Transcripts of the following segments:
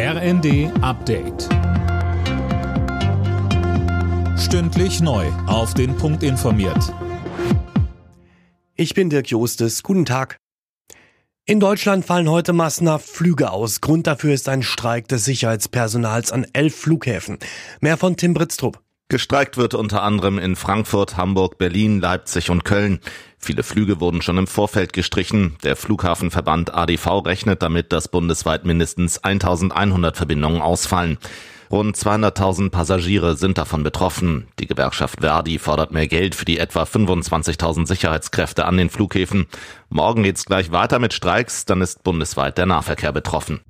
RND Update. Stündlich neu. Auf den Punkt informiert. Ich bin Dirk Jostes. Guten Tag. In Deutschland fallen heute massenhaft Flüge aus. Grund dafür ist ein Streik des Sicherheitspersonals an elf Flughäfen. Mehr von Tim Britztrup. Gestreikt wird unter anderem in Frankfurt, Hamburg, Berlin, Leipzig und Köln. Viele Flüge wurden schon im Vorfeld gestrichen. Der Flughafenverband ADV rechnet damit, dass bundesweit mindestens 1100 Verbindungen ausfallen. Rund 200.000 Passagiere sind davon betroffen. Die Gewerkschaft Verdi fordert mehr Geld für die etwa 25.000 Sicherheitskräfte an den Flughäfen. Morgen geht's gleich weiter mit Streiks, dann ist bundesweit der Nahverkehr betroffen.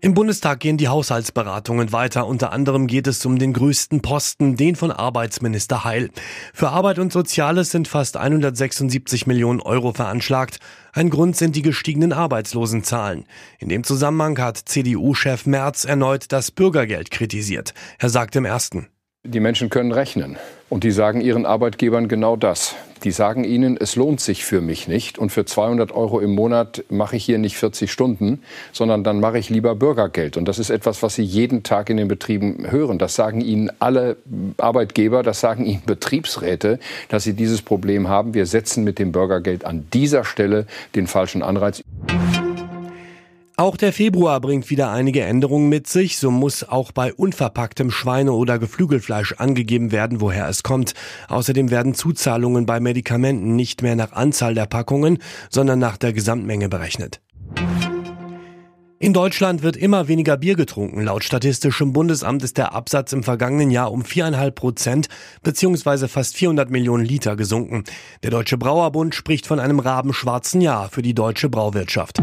Im Bundestag gehen die Haushaltsberatungen weiter. Unter anderem geht es um den größten Posten, den von Arbeitsminister Heil. Für Arbeit und Soziales sind fast 176 Millionen Euro veranschlagt. Ein Grund sind die gestiegenen Arbeitslosenzahlen. In dem Zusammenhang hat CDU-Chef Merz erneut das Bürgergeld kritisiert. Er sagt im ersten. Die Menschen können rechnen und die sagen ihren Arbeitgebern genau das. Die sagen ihnen, es lohnt sich für mich nicht und für 200 Euro im Monat mache ich hier nicht 40 Stunden, sondern dann mache ich lieber Bürgergeld. Und das ist etwas, was Sie jeden Tag in den Betrieben hören. Das sagen Ihnen alle Arbeitgeber, das sagen Ihnen Betriebsräte, dass sie dieses Problem haben. Wir setzen mit dem Bürgergeld an dieser Stelle den falschen Anreiz. Auch der Februar bringt wieder einige Änderungen mit sich. So muss auch bei unverpacktem Schweine- oder Geflügelfleisch angegeben werden, woher es kommt. Außerdem werden Zuzahlungen bei Medikamenten nicht mehr nach Anzahl der Packungen, sondern nach der Gesamtmenge berechnet. In Deutschland wird immer weniger Bier getrunken. Laut Statistischem Bundesamt ist der Absatz im vergangenen Jahr um viereinhalb Prozent bzw. fast 400 Millionen Liter gesunken. Der Deutsche Brauerbund spricht von einem rabenschwarzen Jahr für die deutsche Brauwirtschaft.